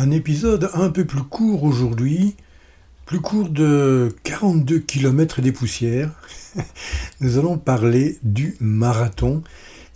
Un épisode un peu plus court aujourd'hui, plus court de 42 km et des poussières. Nous allons parler du marathon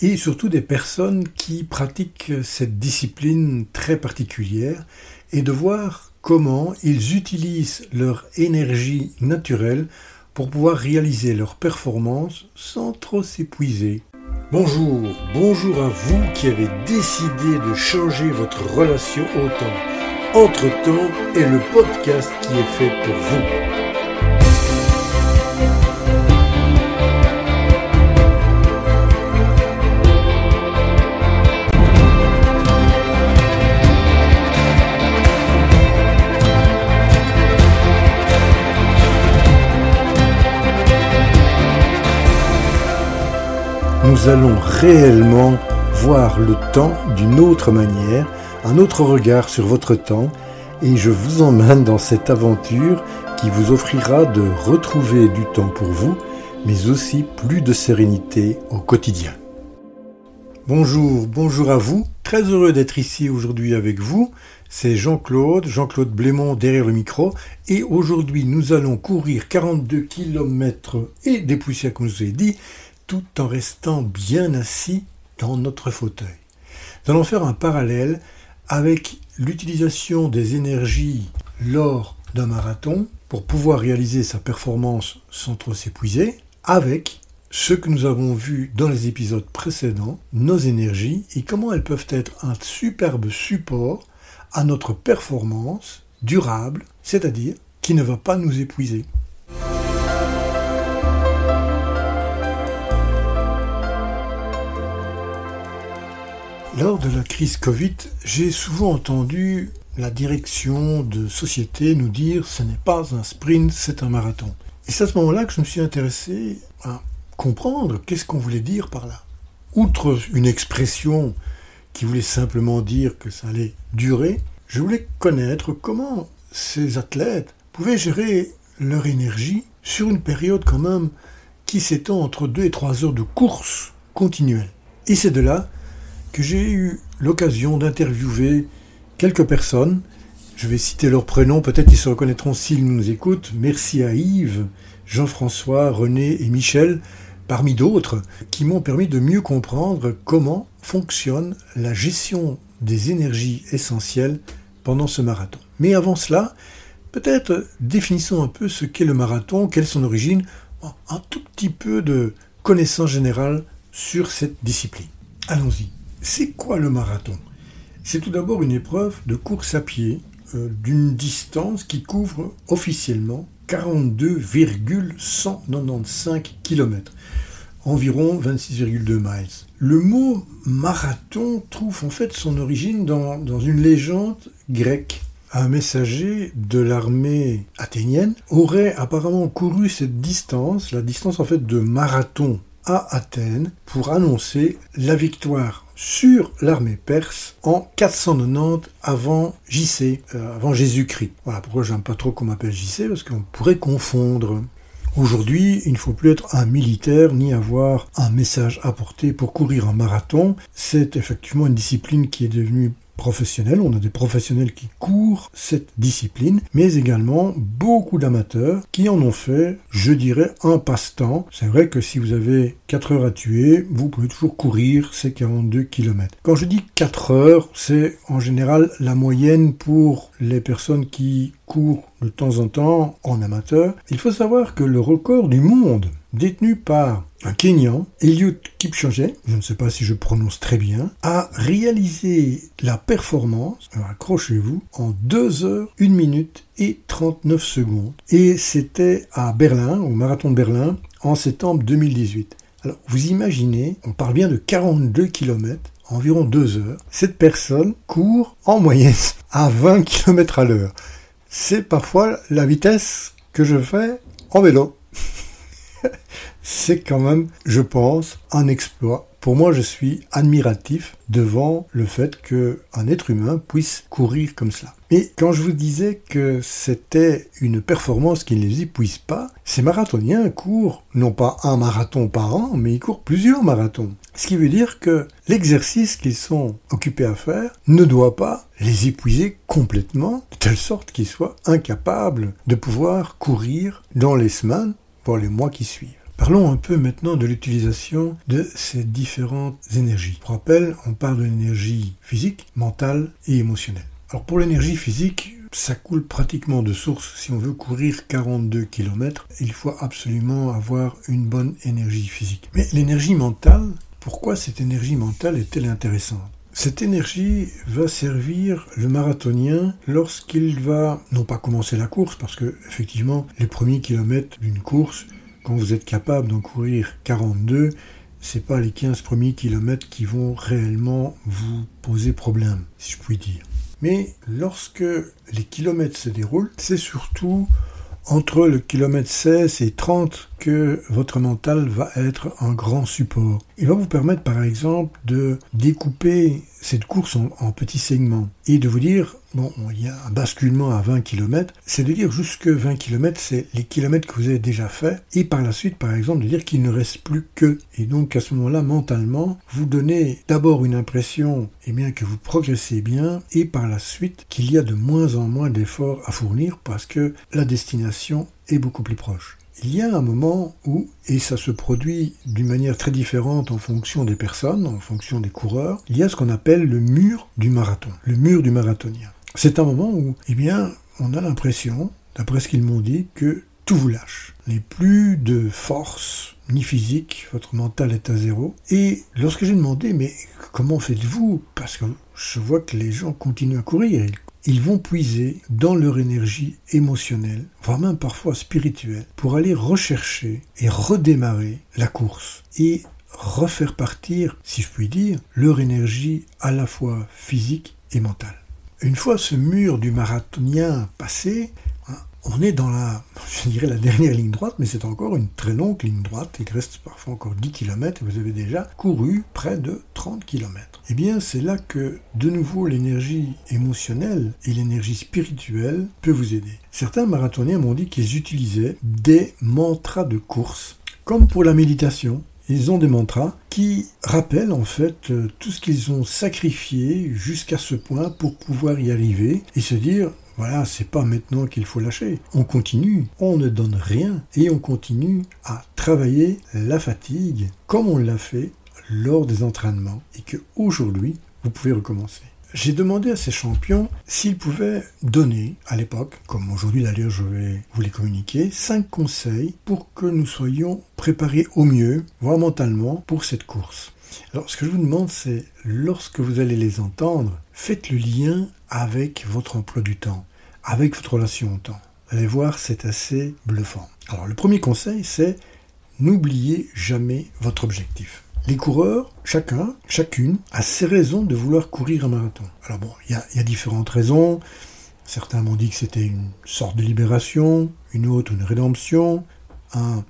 et surtout des personnes qui pratiquent cette discipline très particulière et de voir comment ils utilisent leur énergie naturelle pour pouvoir réaliser leur performance sans trop s'épuiser. Bonjour, bonjour à vous qui avez décidé de changer votre relation au temps. Entre-temps est le podcast qui est fait pour vous. Nous allons réellement voir le temps d'une autre manière, un autre regard sur votre temps, et je vous emmène dans cette aventure qui vous offrira de retrouver du temps pour vous, mais aussi plus de sérénité au quotidien. Bonjour, bonjour à vous, très heureux d'être ici aujourd'hui avec vous. C'est Jean-Claude, Jean-Claude Blémont derrière le micro, et aujourd'hui nous allons courir 42 km et des poussières comme je vous ai dit, tout en restant bien assis dans notre fauteuil. Nous allons faire un parallèle avec l'utilisation des énergies lors d'un marathon pour pouvoir réaliser sa performance sans trop s'épuiser, avec ce que nous avons vu dans les épisodes précédents, nos énergies et comment elles peuvent être un superbe support à notre performance durable, c'est-à-dire qui ne va pas nous épuiser. Lors de la crise Covid, j'ai souvent entendu la direction de société nous dire ce n'est pas un sprint, c'est un marathon. Et c'est à ce moment-là que je me suis intéressé à comprendre qu'est-ce qu'on voulait dire par là. Outre une expression qui voulait simplement dire que ça allait durer, je voulais connaître comment ces athlètes pouvaient gérer leur énergie sur une période quand même qui s'étend entre 2 et 3 heures de course continuelle. Et c'est de là que j'ai eu l'occasion d'interviewer quelques personnes. Je vais citer leurs prénoms, peut-être ils se reconnaîtront s'ils nous écoutent. Merci à Yves, Jean-François, René et Michel, parmi d'autres, qui m'ont permis de mieux comprendre comment fonctionne la gestion des énergies essentielles pendant ce marathon. Mais avant cela, peut-être définissons un peu ce qu'est le marathon, quelle est son origine, un tout petit peu de connaissance générale sur cette discipline. Allons-y. C'est quoi le marathon? C'est tout d'abord une épreuve de course à pied euh, d'une distance qui couvre officiellement 42,195 km, environ 26,2 miles. Le mot marathon trouve en fait son origine dans, dans une légende grecque. Un messager de l'armée athénienne aurait apparemment couru cette distance, la distance en fait de marathon à Athènes, pour annoncer la victoire sur l'armée perse en 490 avant JC, euh, avant Jésus-Christ. Voilà pourquoi j'aime pas trop qu'on m'appelle JC, parce qu'on pourrait confondre. Aujourd'hui, il ne faut plus être un militaire ni avoir un message à porter pour courir un marathon. C'est effectivement une discipline qui est devenue professionnels, on a des professionnels qui courent cette discipline, mais également beaucoup d'amateurs qui en ont fait, je dirais, un passe-temps. C'est vrai que si vous avez 4 heures à tuer, vous pouvez toujours courir ces 42 km. Quand je dis 4 heures, c'est en général la moyenne pour les personnes qui courent de temps en temps en amateur. Il faut savoir que le record du monde détenu par un Kenyan, Eliud Kipchoge, je ne sais pas si je prononce très bien, a réalisé la performance, accrochez-vous, en 2 heures, 1 minute et 39 secondes. Et c'était à Berlin, au marathon de Berlin, en septembre 2018. Alors, vous imaginez, on parle bien de 42 km, environ 2 heures. Cette personne court en moyenne à 20 km à l'heure. C'est parfois la vitesse que je fais en vélo c'est quand même, je pense, un exploit pour moi, je suis admiratif devant le fait qu'un être humain puisse courir comme cela. Mais quand je vous disais que c'était une performance qui ne les épuise pas, ces marathoniens courent non pas un marathon par an, mais ils courent plusieurs marathons. Ce qui veut dire que l'exercice qu'ils sont occupés à faire ne doit pas les épuiser complètement, de telle sorte qu'ils soient incapables de pouvoir courir dans les semaines, les mois qui suivent. Parlons un peu maintenant de l'utilisation de ces différentes énergies. Pour rappel, on parle de l'énergie physique, mentale et émotionnelle. Alors pour l'énergie physique, ça coule pratiquement de source. Si on veut courir 42 km, il faut absolument avoir une bonne énergie physique. Mais l'énergie mentale, pourquoi cette énergie mentale est-elle intéressante? Cette énergie va servir le marathonien lorsqu'il va non pas commencer la course, parce que effectivement les premiers kilomètres d'une course, quand vous êtes capable d'en courir 42, c'est pas les 15 premiers kilomètres qui vont réellement vous poser problème, si je puis dire. Mais lorsque les kilomètres se déroulent, c'est surtout entre le kilomètre 16 et 30 que votre mental va être un grand support. Il va vous permettre par exemple de découper cette course en, petits segments et de vous dire, bon, il y a un basculement à 20 km, c'est de dire jusque 20 km, c'est les kilomètres que vous avez déjà fait, et par la suite, par exemple, de dire qu'il ne reste plus que. Et donc à ce moment-là, mentalement, vous donnez d'abord une impression, eh bien, que vous progressez bien, et par la suite, qu'il y a de moins en moins d'efforts à fournir parce que la destination est beaucoup plus proche. Il y a un moment où, et ça se produit d'une manière très différente en fonction des personnes, en fonction des coureurs, il y a ce qu'on appelle le mur du marathon, le mur du marathonien. C'est un moment où, eh bien, on a l'impression, d'après ce qu'ils m'ont dit, que tout vous lâche. Les plus de force, ni physique, votre mental est à zéro. Et lorsque j'ai demandé, mais comment faites-vous? Parce que je vois que les gens continuent à courir, ils vont puiser dans leur énergie émotionnelle, voire même parfois spirituelle, pour aller rechercher et redémarrer la course et refaire partir, si je puis dire, leur énergie à la fois physique et mentale. Une fois ce mur du marathonien passé, on est dans la, je dirais la dernière ligne droite, mais c'est encore une très longue ligne droite. Il reste parfois encore 10 km et vous avez déjà couru près de 30 km. Eh bien, c'est là que, de nouveau, l'énergie émotionnelle et l'énergie spirituelle peut vous aider. Certains marathoniens m'ont dit qu'ils utilisaient des mantras de course, comme pour la méditation. Ils ont des mantras qui rappellent en fait euh, tout ce qu'ils ont sacrifié jusqu'à ce point pour pouvoir y arriver et se dire voilà, c'est pas maintenant qu'il faut lâcher. On continue, on ne donne rien et on continue à travailler la fatigue comme on l'a fait lors des entraînements et que aujourd'hui vous pouvez recommencer. J'ai demandé à ces champions s'ils pouvaient donner, à l'époque, comme aujourd'hui d'ailleurs je vais vous les communiquer, cinq conseils pour que nous soyons préparés au mieux, voire mentalement, pour cette course. Alors ce que je vous demande, c'est lorsque vous allez les entendre, faites le lien avec votre emploi du temps avec votre relation au temps. Allez voir, c'est assez bluffant. Alors le premier conseil, c'est n'oubliez jamais votre objectif. Les coureurs, chacun, chacune, a ses raisons de vouloir courir un marathon. Alors bon, il y, a, différentes raisons. Certains m'ont dit que c'était une sorte de libération, une autre une rédemption, un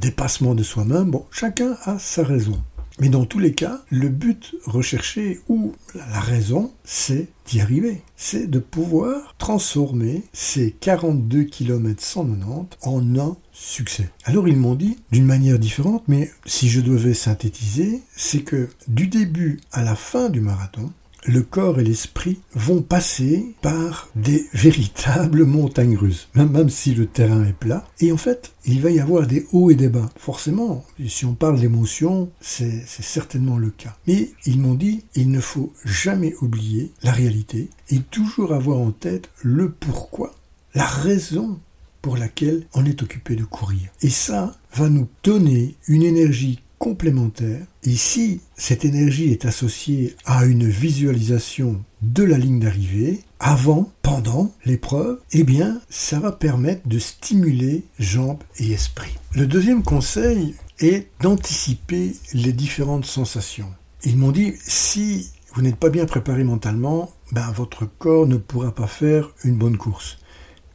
dépassement de soi-même. Bon, chacun a sa raison. Mais dans tous les cas, le but recherché ou la raison, c'est d'y arriver. C'est de pouvoir transformer ces 42 km 190 en un succès. Alors ils m'ont dit d'une manière différente, mais si je devais synthétiser, c'est que du début à la fin du marathon, le corps et l'esprit vont passer par des véritables montagnes russes, même, si le terrain est plat. Et en fait, il va y avoir des hauts et des bas. Forcément, si on parle d'émotion, c'est certainement le cas. Mais ils m'ont dit, il ne faut jamais oublier la réalité et toujours avoir en tête le pourquoi, la raison pour laquelle on est occupé de courir. Et ça va nous donner une énergie complémentaire. Et si cette énergie est associée à une visualisation de la ligne d'arrivée, avant, pendant l'épreuve, eh bien, ça va permettre de stimuler jambes et esprit. Le deuxième conseil est d'anticiper les différentes sensations. Ils m'ont dit, si vous n'êtes pas bien préparé mentalement, ben, votre corps ne pourra pas faire une bonne course.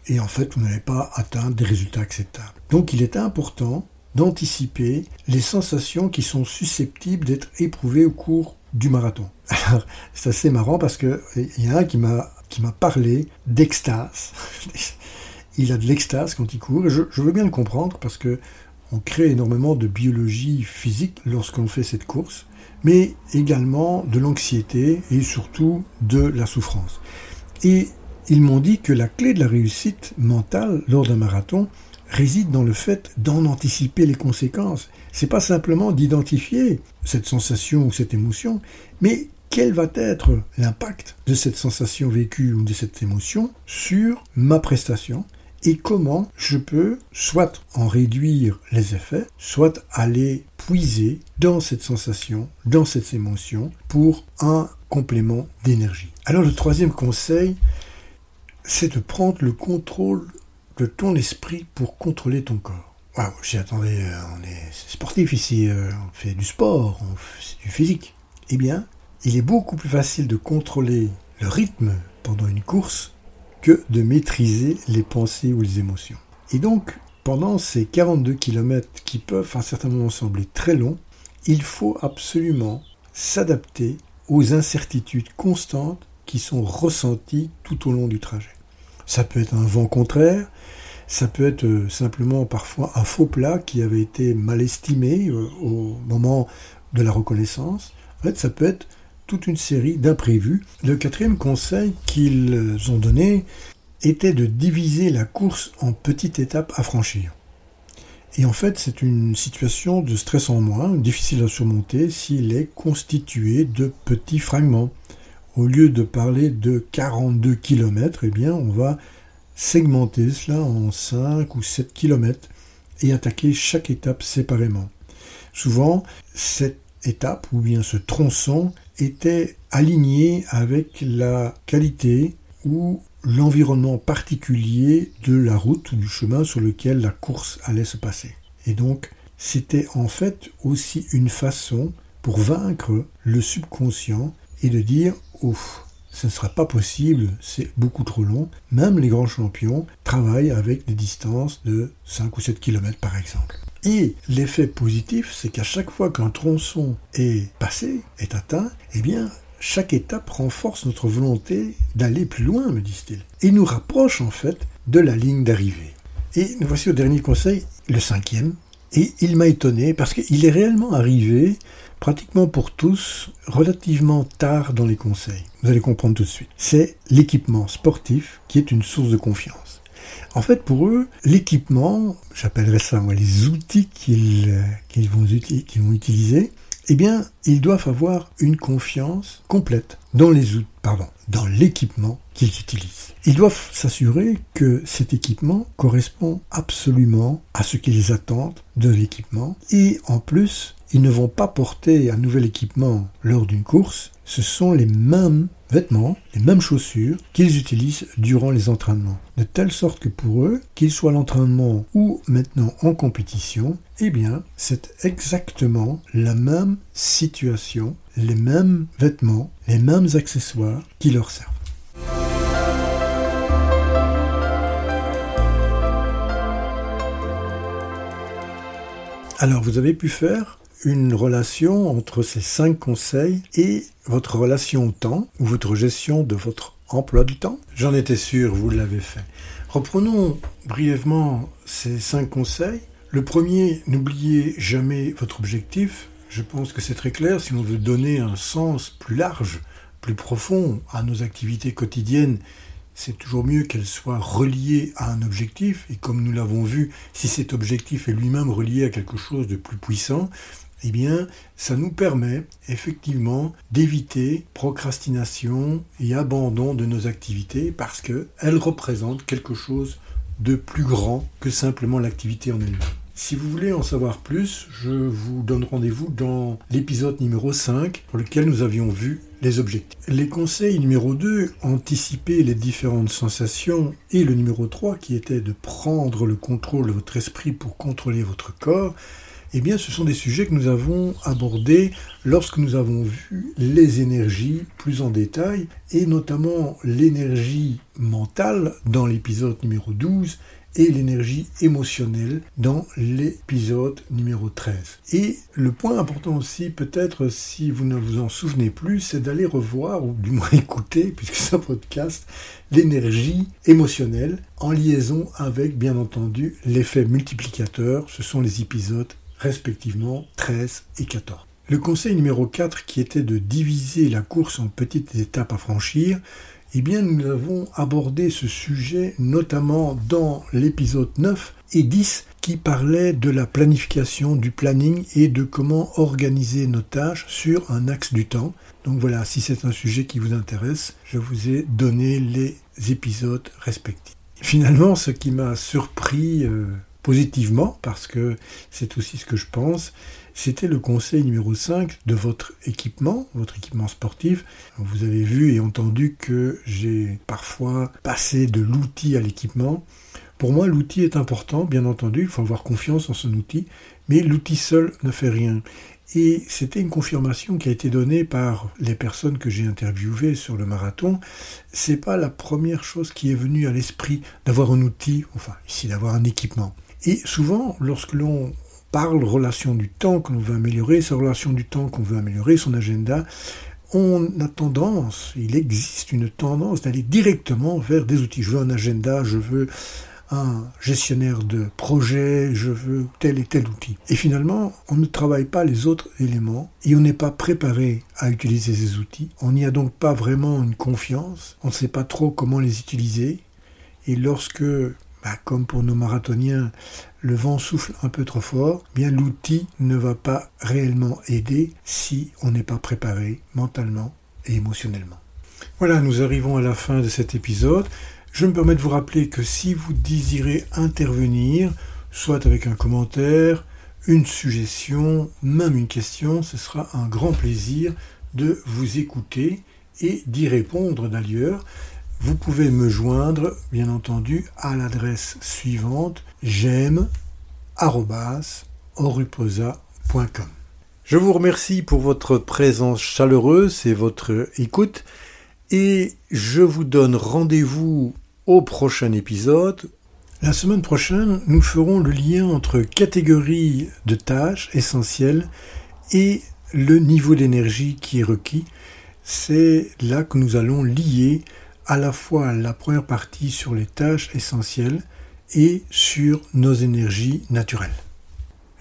Et en fait, vous n'allez pas atteindre des résultats acceptables. Donc il est important d'anticiper les sensations qui sont susceptibles d'être éprouvées au cours du marathon. Alors, c'est assez marrant parce que il y a un qui m'a qui m'a parlé d'extase. il a de l'extase quand il court. Je, je, veux bien le comprendre parce que on crée énormément de biologie physique lorsqu'on fait cette course, mais également de l'anxiété et surtout de la souffrance. Et ils m'ont dit que la clé de la réussite mentale lors d'un marathon réside dans le fait d'en anticiper les conséquences. C'est pas simplement d'identifier cette sensation ou cette émotion, mais quel va être l'impact de cette sensation vécue ou de cette émotion sur ma prestation et comment je peux soit en réduire les effets, soit aller puiser dans cette sensation, dans cette émotion pour un complément d'énergie. Alors le troisième conseil, c'est de prendre le contrôle ton esprit pour contrôler ton corps. Wow, j'ai attendez, euh, on est sportif ici, euh, on fait du sport, on fait du physique. Eh bien, il est beaucoup plus facile de contrôler le rythme pendant une course que de maîtriser les pensées ou les émotions. Et donc, pendant ces 42 km qui peuvent à un certain moment sembler très longs, il faut absolument s'adapter aux incertitudes constantes qui sont ressenties tout au long du trajet. Ça peut être un vent contraire, ça peut être euh, simplement parfois un faux plat qui avait été mal estimé euh, au moment de la reconnaissance. En fait, ça peut être toute une série d'imprévus. Le quatrième conseil qu'ils ont donné était de diviser la course en petites étapes à franchir. Et en fait, c'est une situation de stress en moins, difficile à surmonter s'il est constitué de petits fragments. Au lieu de parler de 42 km, eh bien, on va segmenter cela en 5 ou 7 km et attaquer chaque étape séparément. Souvent, cette étape ou bien ce tronçon était aligné avec la qualité ou l'environnement particulier de la route ou du chemin sur lequel la course allait se passer. Et donc, c'était en fait aussi une façon pour vaincre le subconscient et de dire ouf, ce ne sera pas possible, c'est beaucoup trop long. Même les grands champions travaillent avec des distances de 5 ou 7 km par exemple. Et l'effet positif, c'est qu'à chaque fois qu'un tronçon est passé, est atteint, eh bien, chaque étape renforce notre volonté d'aller plus loin, me disent-ils, et nous rapproche en fait de la ligne d'arrivée. Et nous voici au dernier conseil, le cinquième, et il m'a étonné parce qu'il est réellement arrivé pratiquement pour tous relativement tard dans les conseils. Vous allez comprendre tout de suite. C'est l'équipement sportif qui est une source de confiance. En fait, pour eux, l'équipement, j'appellerais ça les outils qu'ils vont, vont utiliser, eh bien, ils doivent avoir une confiance complète dans les outils, pardon, dans l'équipement qu'ils utilisent. Ils doivent s'assurer que cet équipement correspond absolument à ce qu'ils attendent de l'équipement et en plus, ils ne vont pas porter un nouvel équipement lors d'une course, ce sont les mêmes vêtements, les mêmes chaussures qu'ils utilisent durant les entraînements. De telle sorte que pour eux, qu'ils soient l'entraînement ou maintenant en compétition, eh bien, c'est exactement la même situation, les mêmes vêtements, les mêmes accessoires qui leur servent. Alors, vous avez pu faire une relation entre ces cinq conseils et votre relation au temps ou votre gestion de votre emploi du temps J'en étais sûr, vous l'avez fait. Reprenons brièvement ces cinq conseils. Le premier, n'oubliez jamais votre objectif. Je pense que c'est très clair. Si l'on veut donner un sens plus large, plus profond à nos activités quotidiennes, c'est toujours mieux qu'elles soient reliées à un objectif. Et comme nous l'avons vu, si cet objectif est lui-même relié à quelque chose de plus puissant, eh bien, ça nous permet effectivement d'éviter procrastination et abandon de nos activités parce qu'elles représentent quelque chose de plus grand que simplement l'activité en elle-même. Si vous voulez en savoir plus, je vous donne rendez-vous dans l'épisode numéro 5 pour lequel nous avions vu les objectifs. Les conseils numéro 2, anticiper les différentes sensations, et le numéro 3 qui était de prendre le contrôle de votre esprit pour contrôler votre corps, eh bien, ce sont des sujets que nous avons abordés lorsque nous avons vu les énergies plus en détail, et notamment l'énergie mentale dans l'épisode numéro 12, et l'énergie émotionnelle dans l'épisode numéro 13. Et le point important aussi, peut-être si vous ne vous en souvenez plus, c'est d'aller revoir, ou du moins écouter, puisque c'est un podcast, l'énergie émotionnelle en liaison avec, bien entendu, l'effet multiplicateur. Ce sont les épisodes respectivement 13 et 14. Le conseil numéro 4, qui était de diviser la course en petites étapes à franchir, eh bien, nous avons abordé ce sujet notamment dans l'épisode 9 et 10 qui parlait de la planification, du planning et de comment organiser nos tâches sur un axe du temps. Donc voilà, si c'est un sujet qui vous intéresse, je vous ai donné les épisodes respectifs. Finalement, ce qui m'a surpris euh, positivement, parce que c'est aussi ce que je pense, c'était le conseil numéro 5 de votre équipement, votre équipement sportif. Vous avez vu et entendu que j'ai parfois passé de l'outil à l'équipement. Pour moi, l'outil est important, bien entendu, il faut avoir confiance en son outil, mais l'outil seul ne fait rien. Et c'était une confirmation qui a été donnée par les personnes que j'ai interviewées sur le marathon. C'est pas la première chose qui est venue à l'esprit d'avoir un outil, enfin ici d'avoir un équipement. Et souvent, lorsque l'on parle relation du temps que l'on veut améliorer, sa relation du temps qu'on veut améliorer, son agenda, on a tendance, il existe une tendance d'aller directement vers des outils. Je veux un agenda, je veux un gestionnaire de projet, je veux tel et tel outil. Et finalement, on ne travaille pas les autres éléments et on n'est pas préparé à utiliser ces outils. On n'y a donc pas vraiment une confiance, on ne sait pas trop comment les utiliser. Et lorsque bah, comme pour nos marathoniens, le vent souffle un peu trop fort, bien l'outil ne va pas réellement aider si on n'est pas préparé mentalement et émotionnellement. Voilà, nous arrivons à la fin de cet épisode. Je me permets de vous rappeler que si vous désirez intervenir, soit avec un commentaire, une suggestion, même une question, ce sera un grand plaisir de vous écouter et d'y répondre d'ailleurs. Vous pouvez me joindre, bien entendu, à l'adresse suivante j'aime Je vous remercie pour votre présence chaleureuse et votre écoute et je vous donne rendez-vous au prochain épisode. La semaine prochaine, nous ferons le lien entre catégorie de tâches essentielles et le niveau d'énergie qui est requis. C'est là que nous allons lier à la fois la première partie sur les tâches essentielles et sur nos énergies naturelles.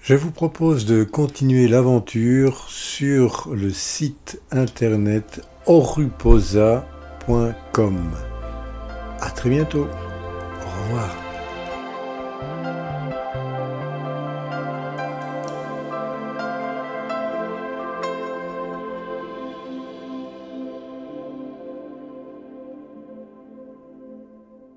Je vous propose de continuer l'aventure sur le site internet oruposa.com. À très bientôt. Au revoir.